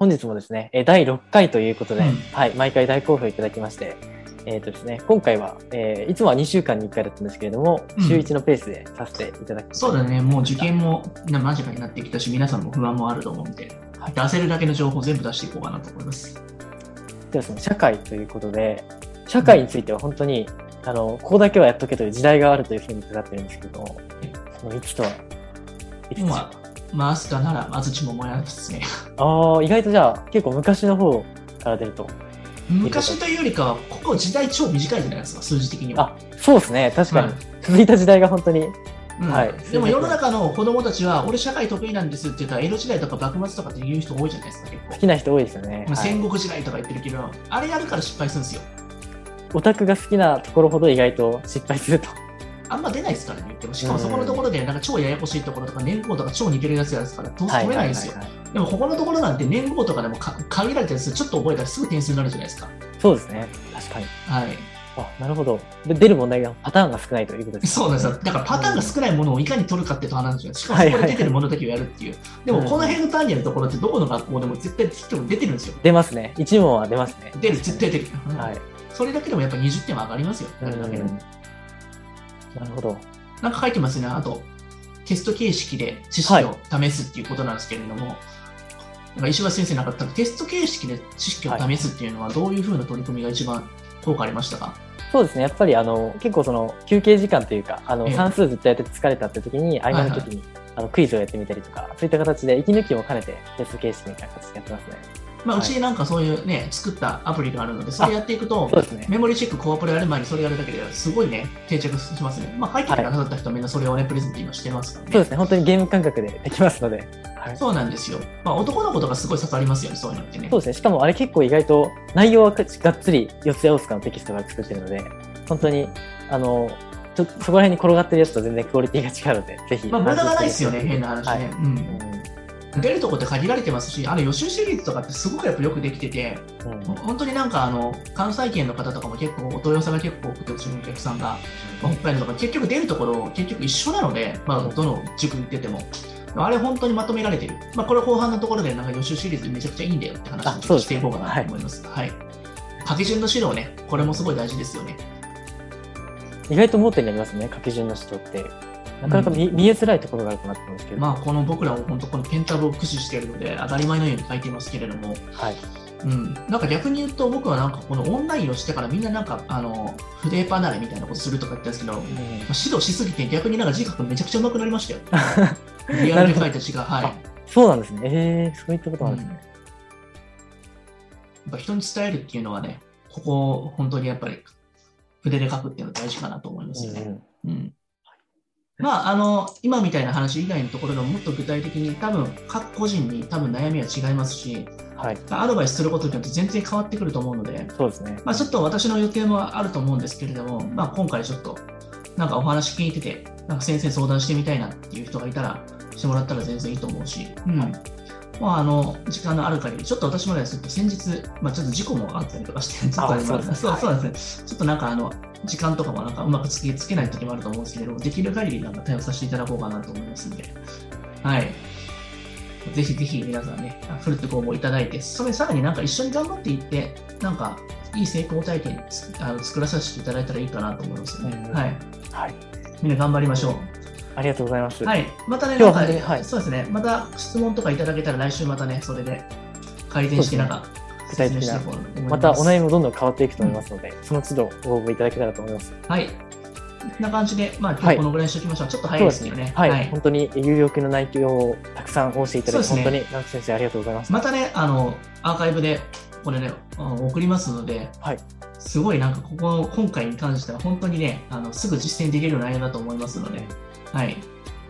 本日もですね、えー第6回ということで、うん。はい、毎回大好評いただきまして、えっ、とですね、今回は、えーいつもは2週間に1回だったんですけれども、うん。週1のペースでさせていただく。そうだね、もう受験もな間近になってきたし、皆さんも不安もあると思うんで、はい。出せるだけの情報を全部出していこうかなと思います。ではその社会ということで、社会については本当に、あの、ここだけはやっとけという時代があるというふうに伺ってるんですけども、そのいつとは、いつでしょうまかあ、まあ、アスカなら安土桃山ですね。ああ、意外とじゃあ、結構昔の方から出ると。昔というよりかは、ここ時代超短いじゃないですか、数字的には。あ、そうですね。確かにはい。続いた時代が本当に。うんはいでも世の中の子供たちは、俺社会得意なんですって言ったら、江戸時代とか幕末とかって言う人多いじゃないですか、結構。好きな人多いですよね。戦国時代とか言ってるけど、あれやるから失敗するんですよ。オタクが好きなところほど意外と失敗すると。あんま出ないですからね、言っても。しかもそこのところで、なんか超ややこしいところとか、年号とか超似てるやつやつから、どう止めないんですよ。でもここのところなんて年号とかでもか限られたやつちょっと覚えたらすぐ点数になるじゃないですか。そうですね。確かに。はい。あ、なるほど。で出る問題がパターンが少ないということですそうですよ。だからパターンが少ないものをいかに取るかっていう話なんですよ。しかもそこで出てるものだけをやるっていう。でもこの辺の単位やるところってどこの学校でも絶対出てるんですよ。出ますね。一問は出ますね。出る、絶対出る。うんはい。それだけでもやっぱ20点は上がりますよ。うんなるほど。なんか書いてますね。あと、テスト形式で知識を試すっていうことなんですけれども、なんか石橋先生なんかテスト形式で知識を試すっていうのはどういうふうな取り組みが一番効果ありましたか、そうですね。やっぱりあの結構その休憩時間というか、あのええ算数ずっとやってて疲れたって時に、合間の時に、あのクイズをやってみたりとか、そういった形で息抜きも兼ねてテスト形式みたいな形でやってますね。まあ、はいうちなんかそういうね、作ったアプリがあるので、それやっていくとね。メモリーチェック、コアプロやる前にそれやるだけですごいね、定着しますね。まあ、書いてくださった人はみんなそれをね、プレゼント今してますからね。そうですね。本当にゲーム感覚でできますので。はい。そうなんですよ。まあ、男の子とかすごい刺さりますよね、そういうのってねそう。ですね。しかもあれ結構意外と内容はがっつり四つ葉大塚のテキストから作ってるので、本当に、あの、ちょそこら辺に転がってるやつと全然クオリティが違うので、ぜひ。まあ、無駄がないですよね、変な話ね。はいうん出るとこって限られてますし、あの予習シリーズとかってすごくやっぱよくできてて、うんうん本当になんかあの関西圏の方とかも結構お問い合わせが結構多くて、うちのお客さんが、まあ、北海道とか結局出るところ結局一緒なので、まあ、どの塾行ってても。あれ本当にまとめられてる。まあ、これ後半のところでなんか予習シリーズめちゃくちゃいいんだよって話をしていこうかなと思います。はい。書き順の指導ね、これもすごい大事ですよね。意外と盲点になりますね、書き順の人って。なかなか見,、見えづらいところがあるかなと思うんですけど。まあ、この僕らも本当このペンタブを駆使しているので、当たり前のように書いていますけれども、はい。うん、なんか逆に言うと僕はなんかこのオンラインをしてからみんななんかあの筆離れみたいなことするとか言ったんですけど、まあ指導しすぎて逆になんか字書くのめちゃくちゃ上手くなりましたよ。リアルで書いた字が、はい。やそうなんですね。えー、そういったことなんですね。っぱ人に伝えるっていうのはね、ここ本当にやっぱり筆で書くっていうのは大事かなと思いますよね。うんうんうんまあ、あの今みたいな話以外のところでももっと具体的に多分各個人に多分悩みは違いますしはい。アドバイスすることによって全然変わってくると思うので、そうですね。まあ、ちょっと私の予定もあると思うんですけれども、まあ、今回ちょっとなんかお話聞いててなんか先生相談してみたいなっていう人がいたらしてもらったら全然いいと思うし、うんはいまあ、あの時間のある限りちょっと私もねちょっと先日、まあ、ちょっと事故もあったりとかしてちょっとあそうそうですね。ちょっとなんかあの時間とかもなんかうまくつけつけない時もあると思うんですけれどもできる限りなんか対応させていただこうかなと思いますんで。はい。ぜひぜひ皆さんね、フルってご応募いただいて、それさらになんか一緒に頑張っていって、なんかいい成功体験つあの作らさせていただいたらいいかなと思いますよね。うん。はい。はい。みんな頑張りましょありがとうございます。う。はい。またね、今日ははいそうですね。また質問とかいただけたら来週またね、それで改善して、なんか具体的なまたお悩みもどんどん変わっていくと思いますので、その都度ご応募いただけたらと思います。はい。こんな感じで、まあ今はい日このぐらいにしておきましょう。ちょっと早そいうでけどね。ですすね。はい。本当に有力な内容をたくさんお教えいただき、ね本当に、直木先生ありがとうございました。またね、あの、アーカイブで、これね、送りますので、はい。すごいなんかここの今回に関しては本当にね、あのすぐ実践できる内容だと思いますので、はい。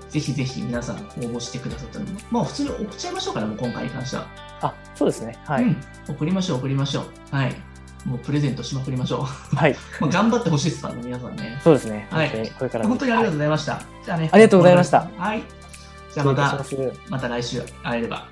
ぜひぜひ皆さん応募してくださったのも、まあ普通に送っちゃいましょうかね、もう今回に関しては。あ、そうですね。はい。うん。送りましょう、送りましょう。はい。もうプレゼントしまくりましょはい。う。まあ頑張ってほしいですからね、皆さんね。そうですね。はいこれからも本当にありがとうございました。じゃあね。ありがとうございましたはい。じゃあまたまた来週会えれば。